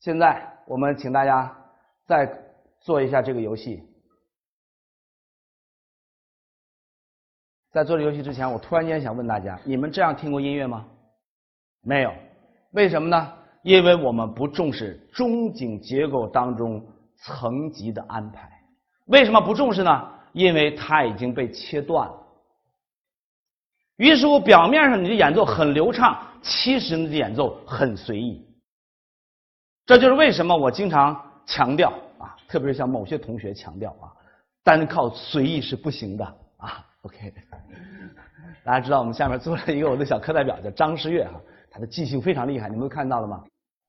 现在我们请大家再做一下这个游戏。在做这游戏之前，我突然间想问大家：你们这样听过音乐吗？没有。为什么呢？因为我们不重视中景结构当中层级的安排。为什么不重视呢？因为它已经被切断了。于是乎，表面上你的演奏很流畅，其实你的演奏很随意。这就是为什么我经常强调啊，特别是像某些同学强调啊，单靠随意是不行的啊。OK，大家知道我们下面坐了一个我的小课代表叫张诗月哈，他的记性非常厉害，你们都看到了吗？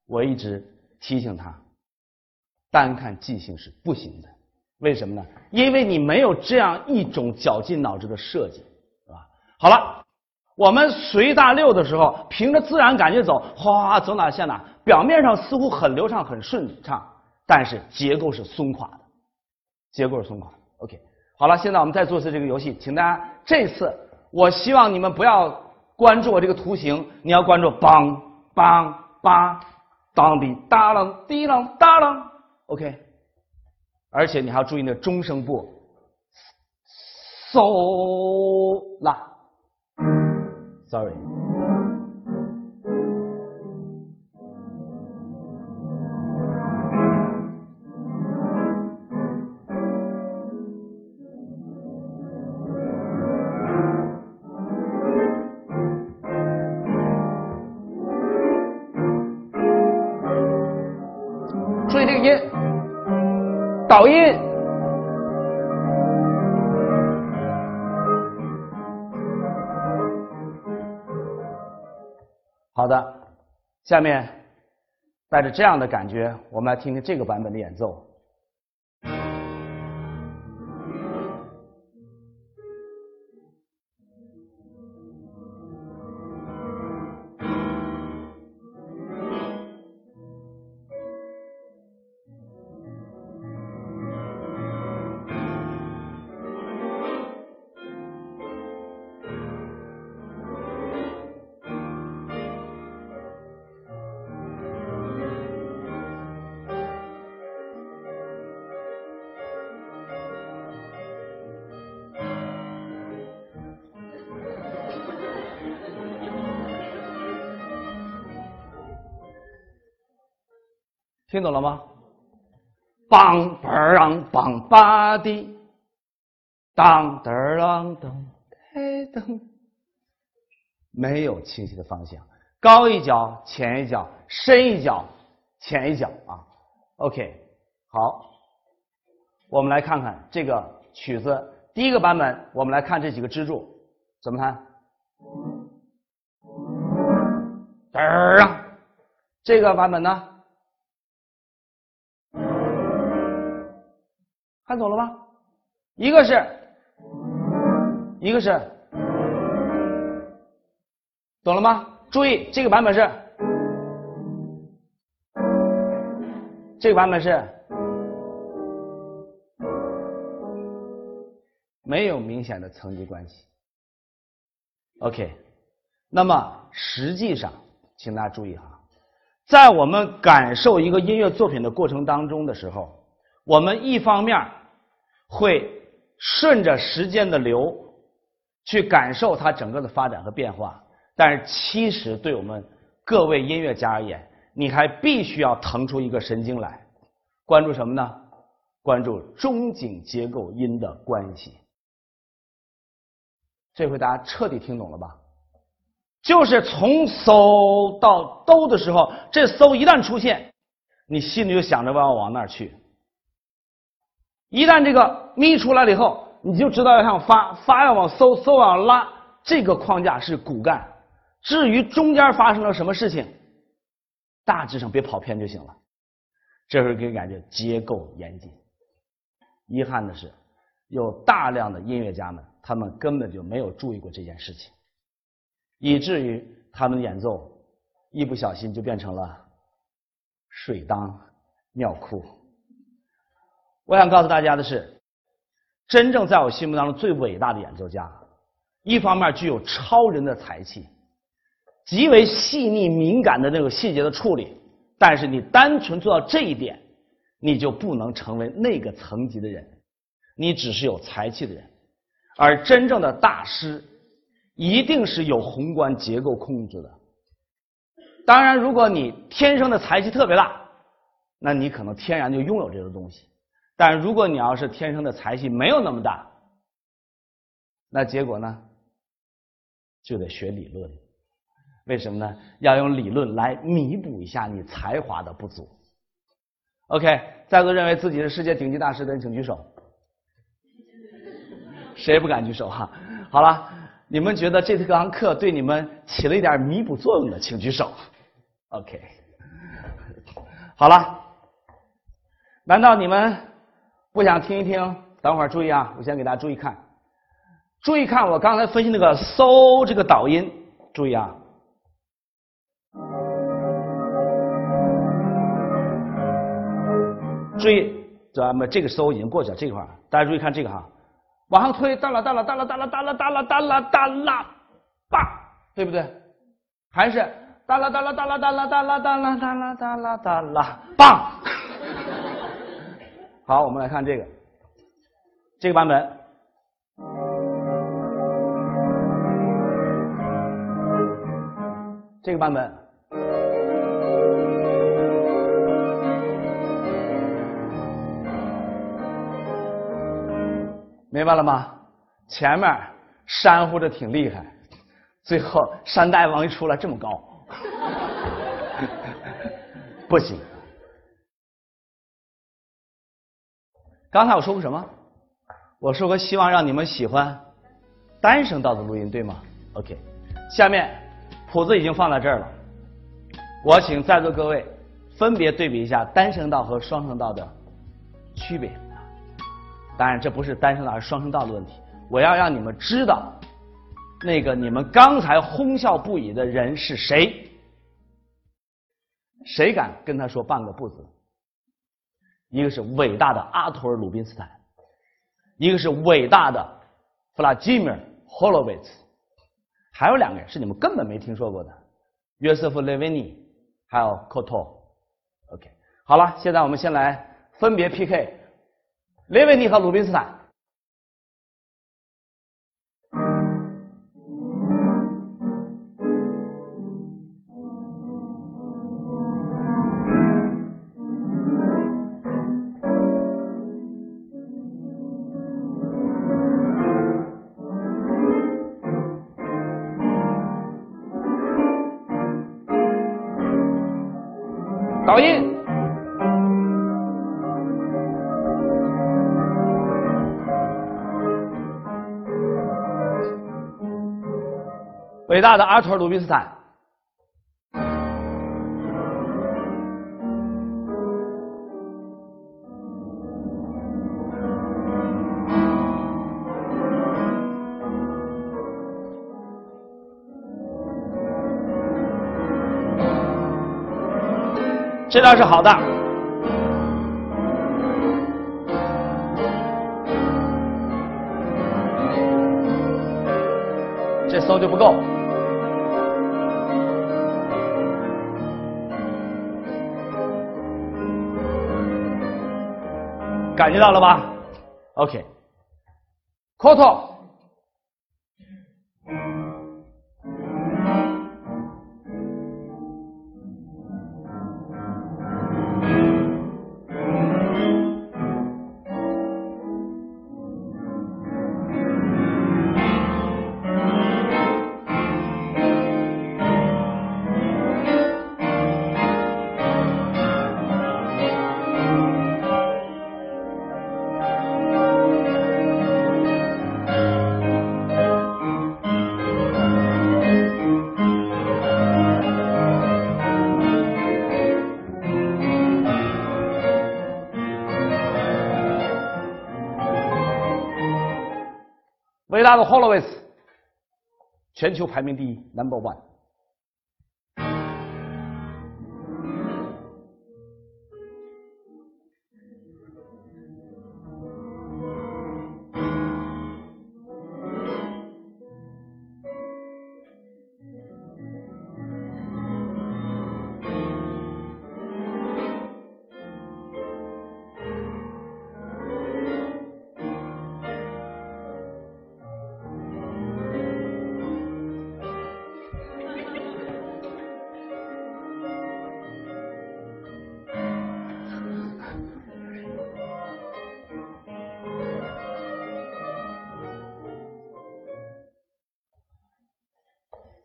我一直提醒他，单看记性是不行的，为什么呢？因为你没有这样一种绞尽脑汁的设计，是吧？好了，我们随大溜的时候，凭着自然感觉走，哗走哪像哪，表面上似乎很流畅很顺畅，但是结构是松垮的，结构是松垮的。OK。好了，现在我们再做一次这个游戏，请大家这次我希望你们不要关注我这个图形，你要关注梆梆梆当滴哒啷滴啷哒啷，OK，而且你还要注意那中声部，嗖啦，sorry。好的，下面带着这样的感觉，我们来听听这个版本的演奏。听懂了吗？梆梆啷梆吧滴，当噔啷噔开噔，没有清晰的方向，高一脚浅一脚，深一脚浅一脚啊。OK，好，我们来看看这个曲子第一个版本，我们来看这几个支柱怎么弹。噔儿这个版本呢？看懂了吗？一个是，一个是，懂了吗？注意这个版本是，这个版本是没有明显的层级关系。OK，那么实际上，请大家注意哈，在我们感受一个音乐作品的过程当中的时候，我们一方面。会顺着时间的流去感受它整个的发展和变化，但是其实对我们各位音乐家而言，你还必须要腾出一个神经来，关注什么呢？关注中景结构音的关系。这回大家彻底听懂了吧？就是从搜到哆的时候，这搜一旦出现，你心里就想着要往那儿去。一旦这个咪出来了以后，你就知道要向发，发要往搜，搜往拉，这个框架是骨干。至于中间发生了什么事情，大致上别跑偏就行了。这时候给你感觉结构严谨。遗憾的是，有大量的音乐家们，他们根本就没有注意过这件事情，以至于他们的演奏一不小心就变成了水当尿裤。我想告诉大家的是，真正在我心目当中最伟大的演奏家，一方面具有超人的才气，极为细腻敏感的那个细节的处理，但是你单纯做到这一点，你就不能成为那个层级的人，你只是有才气的人。而真正的大师，一定是有宏观结构控制的。当然，如果你天生的才气特别大，那你可能天然就拥有这个东西。但如果你要是天生的才气没有那么大，那结果呢，就得学理论。为什么呢？要用理论来弥补一下你才华的不足。OK，在座认为自己是世界顶级大师的人，请举手。谁也不敢举手哈。好了，你们觉得这堂课对你们起了一点弥补作用的，请举手。OK，好了，难道你们不想听一听？等会儿注意啊，我先给大家注意看，注意看我刚才分析那个搜这个导音，注意啊。注意，咱们这个搜已经过去了，这块大家注意看这个哈，往上推，哒啦哒啦哒啦哒啦哒啦哒啦哒啦哒啦，棒，对不对？还是哒啦哒啦哒啦哒啦哒啦哒啦哒啦哒啦哒啦，棒。好，我们来看这个，这个版本，这个版本。明白了吗？前面煽乎着挺厉害，最后山大王一出来这么高，不行。刚才我说过什么？我说过希望让你们喜欢单声道的录音，对吗？OK，下面谱子已经放在这儿了，我请在座各位分别对比一下单声道和双声道的区别。当然，这不是单声道，而是双声道的问题。我要让你们知道，那个你们刚才哄笑不已的人是谁？谁敢跟他说半个不字？一个是伟大的阿图尔·鲁宾斯坦，一个是伟大的弗拉基米尔·霍洛维茨，还有两个人是你们根本没听说过的，约瑟夫·雷维尼，还有科托。OK，好了，现在我们先来分别 PK。雷维尼和鲁宾斯坦。伟大的阿托尔·鲁宾斯坦，这倒是好的。这搜就不够。感觉到了吧？OK，Koto。伟大的 Holowitz，全球排名第一，Number One。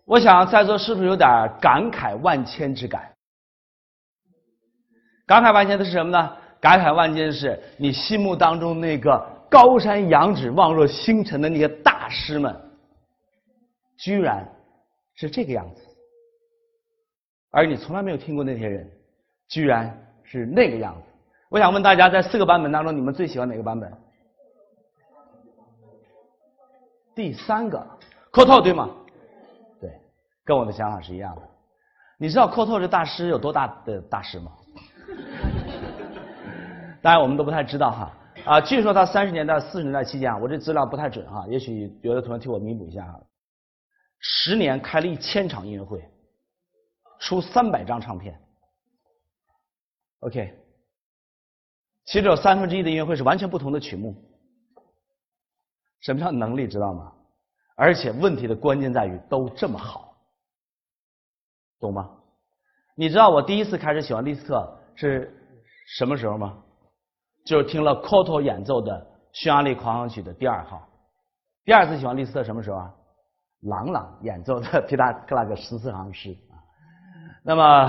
我想在座是不是有点感慨万千之感？感慨万千的是什么呢？感慨万千的是你心目当中那个高山仰止、望若星辰的那些大师们，居然是这个样子，而你从来没有听过那些人，居然是那个样子。我想问大家，在四个版本当中，你们最喜欢哪个版本？第三个，客套对吗？跟我的想法是一样的。你知道扣透这大师有多大的大师吗？当然我们都不太知道哈啊，据说他三十年代、四十年代期间啊，我这资料不太准哈，也许有的同学替我弥补一下哈。十年开了一千场音乐会，出三百张唱片。OK，其实有三分之一的音乐会是完全不同的曲目。什么叫能力，知道吗？而且问题的关键在于都这么好，懂吗？你知道我第一次开始喜欢利斯特是什么时候吗？就是听了 c o t o 演奏的《匈牙利狂想曲》的第二号。第二次喜欢利斯特什么时候啊？朗朗演奏的 皮达克拉格十四行诗啊。那么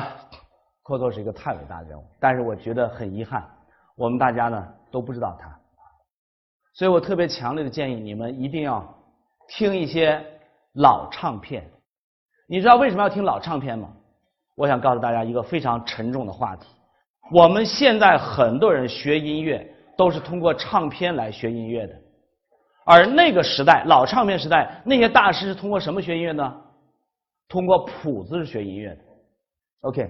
c o t o 是一个太伟大的人物，但是我觉得很遗憾，我们大家呢都不知道他。所以我特别强烈的建议你们一定要听一些老唱片。你知道为什么要听老唱片吗？我想告诉大家一个非常沉重的话题：我们现在很多人学音乐都是通过唱片来学音乐的，而那个时代老唱片时代那些大师是通过什么学音乐呢？通过谱子学音乐的。OK，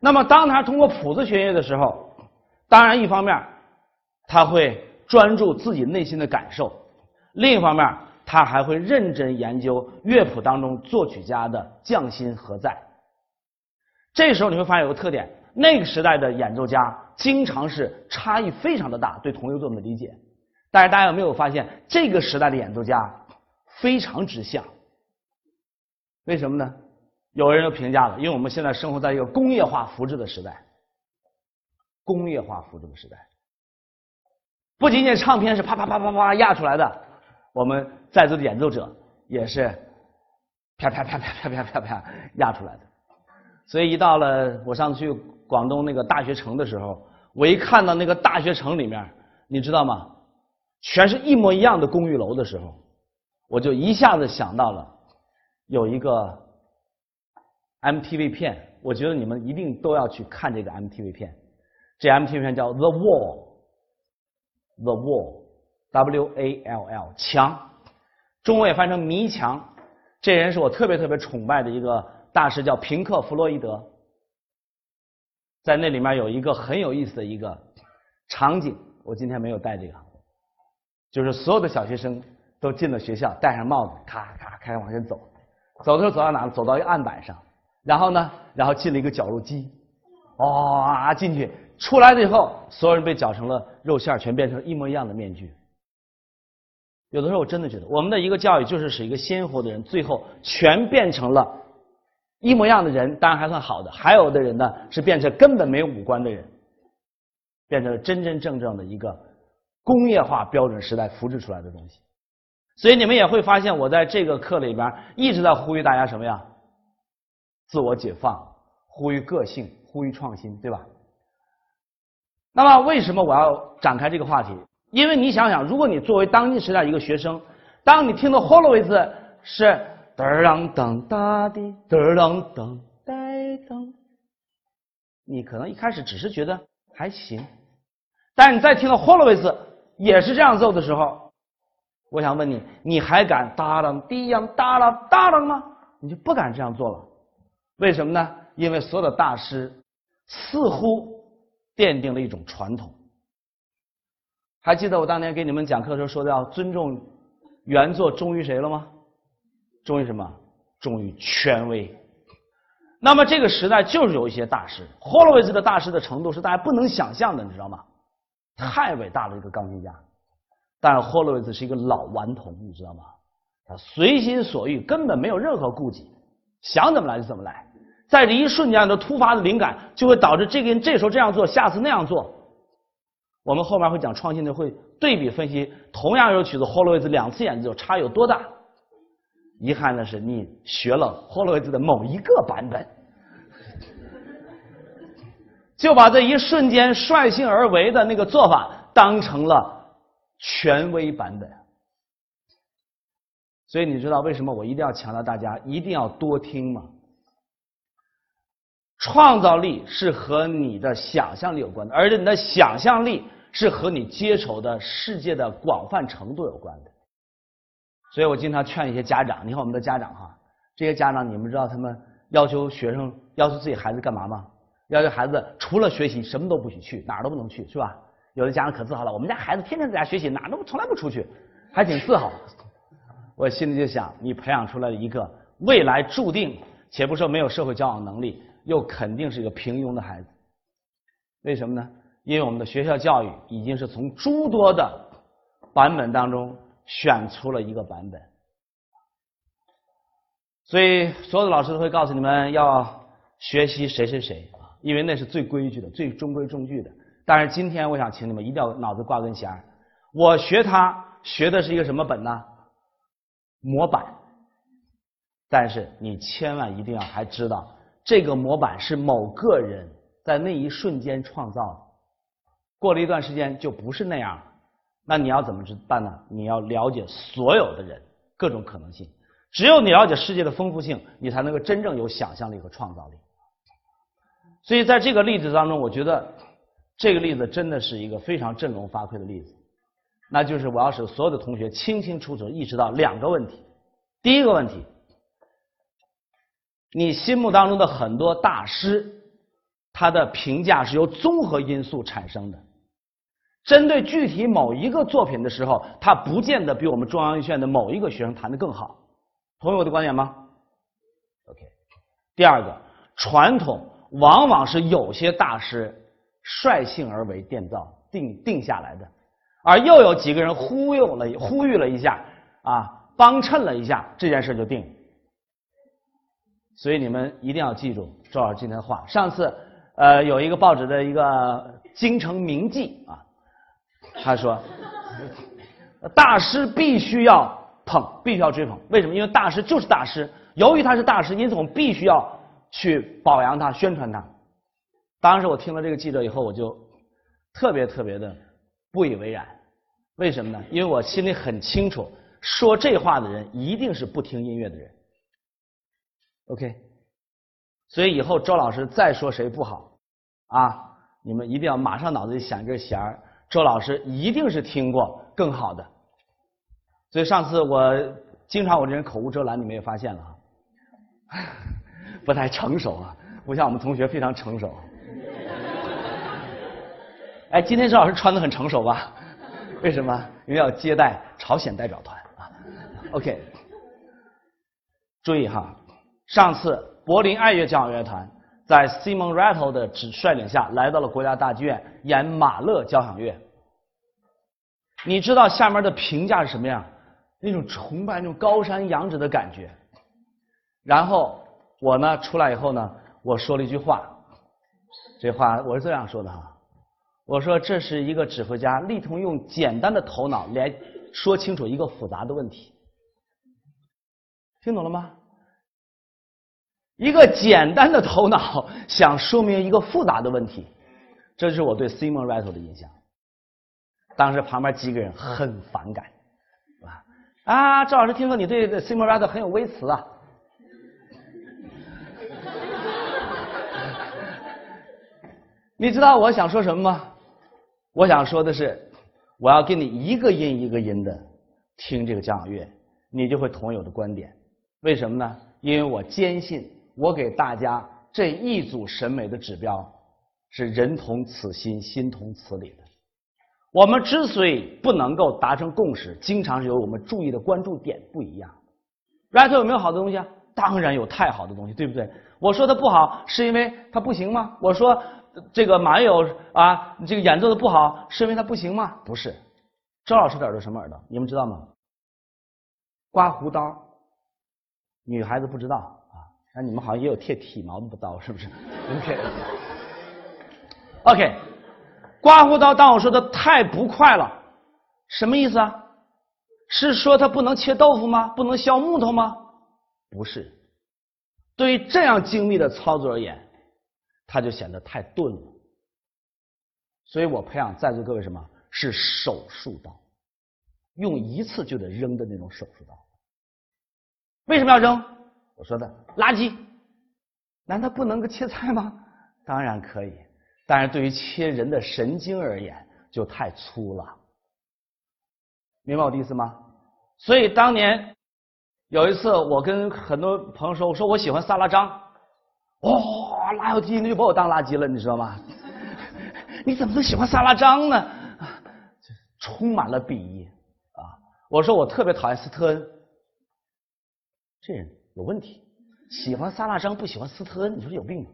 那么当他通过谱子学音乐的时候，当然一方面他会。专注自己内心的感受，另一方面，他还会认真研究乐谱当中作曲家的匠心何在。这时候你会发现有个特点，那个时代的演奏家经常是差异非常的大，对同一个作品的理解。但是大家有没有发现，这个时代的演奏家非常之像？为什么呢？有人就评价了，因为我们现在生活在一个工业化复制的时代，工业化复制的时代。不仅仅唱片是啪啪啪啪啪压出来的，我们在座的演奏者也是啪啪啪啪啪啪啪啪压出来的。所以一到了我上次去广东那个大学城的时候，我一看到那个大学城里面，你知道吗？全是一模一样的公寓楼的时候，我就一下子想到了有一个 MTV 片，我觉得你们一定都要去看这个 MTV 片。这 MTV 片叫《The Wall》。The Wall W A L L 墙，中文也翻成迷墙。这人是我特别特别崇拜的一个大师，叫平克·弗洛伊德。在那里面有一个很有意思的一个场景，我今天没有带这个，就是所有的小学生都进了学校，戴上帽子，咔咔开始往前走，走的时候走到哪？走到一个案板上，然后呢，然后进了一个绞肉机，哇，进去。出来了以后，所有人被绞成了肉馅全变成一模一样的面具。有的时候我真的觉得，我们的一个教育就是使一个鲜活的人最后全变成了一模一样的人，当然还算好的。还有的人呢，是变成根本没五官的人，变成了真真正正的一个工业化标准时代复制出来的东西。所以你们也会发现，我在这个课里边一直在呼吁大家什么呀？自我解放，呼吁个性，呼吁创新，对吧？那么，为什么我要展开这个话题？因为你想想，如果你作为当今时代一个学生，当你听到 h o l o w i t z 是噔噔噔哒滴噔噔噔呆噔，你可能一开始只是觉得还行，但你再听到 h o l o w i t z 也是这样奏的时候，我想问你，你还敢哒啷滴样哒啷哒啷吗？你就不敢这样做了。为什么呢？因为所有的大师似乎。奠定了一种传统。还记得我当年给你们讲课的时候说的要尊重原作，忠于谁了吗？忠于什么？忠于权威。那么这个时代就是有一些大师，霍洛维兹的大师的程度是大家不能想象的，你知道吗？太伟大了一个钢琴家。但是霍洛维兹是一个老顽童，你知道吗？他随心所欲，根本没有任何顾忌，想怎么来就怎么来。在这一瞬间的突发的灵感，就会导致这个人这时候这样做，下次那样做。我们后面会讲创新的，会对比分析同样一首曲子，霍洛维兹两次演奏差有多大。遗憾的是，你学了霍洛维兹的某一个版本，就把这一瞬间率性而为的那个做法当成了权威版本。所以你知道为什么我一定要强调大家一定要多听吗？创造力是和你的想象力有关的，而且你的想象力是和你接触的世界的广泛程度有关的。所以我经常劝一些家长，你看我们的家长哈，这些家长你们知道他们要求学生要求自己孩子干嘛吗？要求孩子除了学习什么都不许去，哪儿都不能去，是吧？有的家长可自豪了，我们家孩子天天在家学习，哪儿都从来不出去，还挺自豪。我心里就想，你培养出来一个未来注定且不说没有社会交往能力，又肯定是一个平庸的孩子。为什么呢？因为我们的学校教育已经是从诸多的版本当中。选出了一个版本，所以所有的老师都会告诉你们要学习谁谁谁，因为那是最规矩的、最中规中矩的。但是今天我想请你们一定要脑子挂根弦儿，我学他学的是一个什么本呢？模板。但是你千万一定要还知道，这个模板是某个人在那一瞬间创造的，过了一段时间就不是那样了。那你要怎么办呢？你要了解所有的人各种可能性，只有你了解世界的丰富性，你才能够真正有想象力和创造力。所以在这个例子当中，我觉得这个例子真的是一个非常振聋发聩的例子。那就是我要使所有的同学清清楚楚意识到两个问题：第一个问题，你心目当中的很多大师，他的评价是由综合因素产生的。针对具体某一个作品的时候，他不见得比我们中央院的某一个学生弹得更好，同意我的观点吗？OK。第二个，传统往往是有些大师率性而为奠造定定下来的，而又有几个人忽悠了呼吁了一下啊，帮衬了一下，这件事就定了。所以你们一定要记住周老师今天的话。上次呃有一个报纸的一个京城名记啊。他说：“ 大师必须要捧，必须要追捧。为什么？因为大师就是大师。由于他是大师，因此我们必须要去表扬他、宣传他。当时我听了这个记者以后，我就特别特别的不以为然。为什么呢？因为我心里很清楚，说这话的人一定是不听音乐的人。OK，所以以后周老师再说谁不好啊，你们一定要马上脑子里想一根弦儿。”周老师一定是听过更好的，所以上次我经常我这人口无遮拦，你们也发现了啊，不太成熟啊，不像我们同学非常成熟。哎，今天周老师穿的很成熟吧？为什么？因为要接待朝鲜代表团啊。OK，注意哈，上次柏林爱乐交响乐团。在 Simon Rattle 的指率领下来到了国家大剧院演马勒交响乐。你知道下面的评价是什么样？那种崇拜、那种高山仰止的感觉。然后我呢出来以后呢，我说了一句话，这话我是这样说的哈，我说这是一个指挥家力图用简单的头脑来说清楚一个复杂的问题。听懂了吗？一个简单的头脑想说明一个复杂的问题，这是我对 Simon Rattle 的印象。当时旁边几个人很反感，啊？啊，赵老师，听说你对 Simon Rattle 很有微词啊？你知道我想说什么吗？我想说的是，我要给你一个音一个音的听这个交响乐，你就会同意我的观点。为什么呢？因为我坚信。我给大家这一组审美的指标是人同此心，心同此理的。我们之所以不能够达成共识，经常是由我们注意的关注点不一样。Right 有没有好的东西啊？当然有太好的东西，对不对？我说它不好，是因为它不行吗？我说这个马友啊，这个演奏的不好，是因为它不行吗？不是。周老师的耳朵什么耳朵？你们知道吗？刮胡刀，女孩子不知道。那你们好像也有贴体毛的刀，是不是？OK，OK，刮胡刀。当我说的太不快了，什么意思啊？是说它不能切豆腐吗？不能削木头吗？不是。对于这样精密的操作而言，它就显得太钝了。所以我培养在座各位什么是手术刀，用一次就得扔的那种手术刀。为什么要扔？我说的垃圾，难道不能够切菜吗？当然可以，但是对于切人的神经而言就太粗了。明白我的意思吗？所以当年有一次，我跟很多朋友说，我说我喜欢萨拉张，哇，哪有机那就把我当垃圾了，你知道吗？你怎么能喜欢萨拉张呢？充满了鄙夷啊！我说我特别讨厌斯特恩，这人有问题，喜欢萨拉张不喜欢斯特恩，你说有病吗？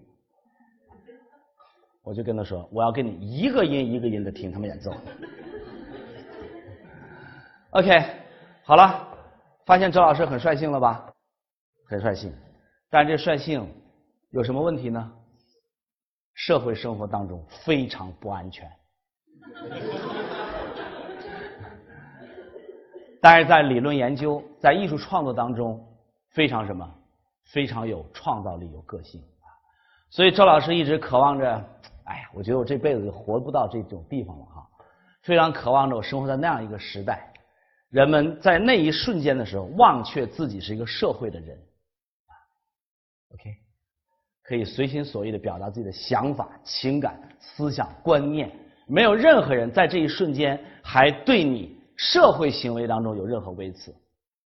我就跟他说，我要跟你一个音一个音的听他们演奏。OK，好了，发现周老师很率性了吧？很率性，但这率性有什么问题呢？社会生活当中非常不安全，但是在理论研究、在艺术创作当中非常什么？非常有创造力、有个性啊！所以周老师一直渴望着，哎呀，我觉得我这辈子就活不到这种地方了哈！非常渴望着我生活在那样一个时代。人们在那一瞬间的时候，忘却自己是一个社会的人啊，OK，可以随心所欲的表达自己的想法、情感、思想、观念，没有任何人在这一瞬间还对你社会行为当中有任何微词。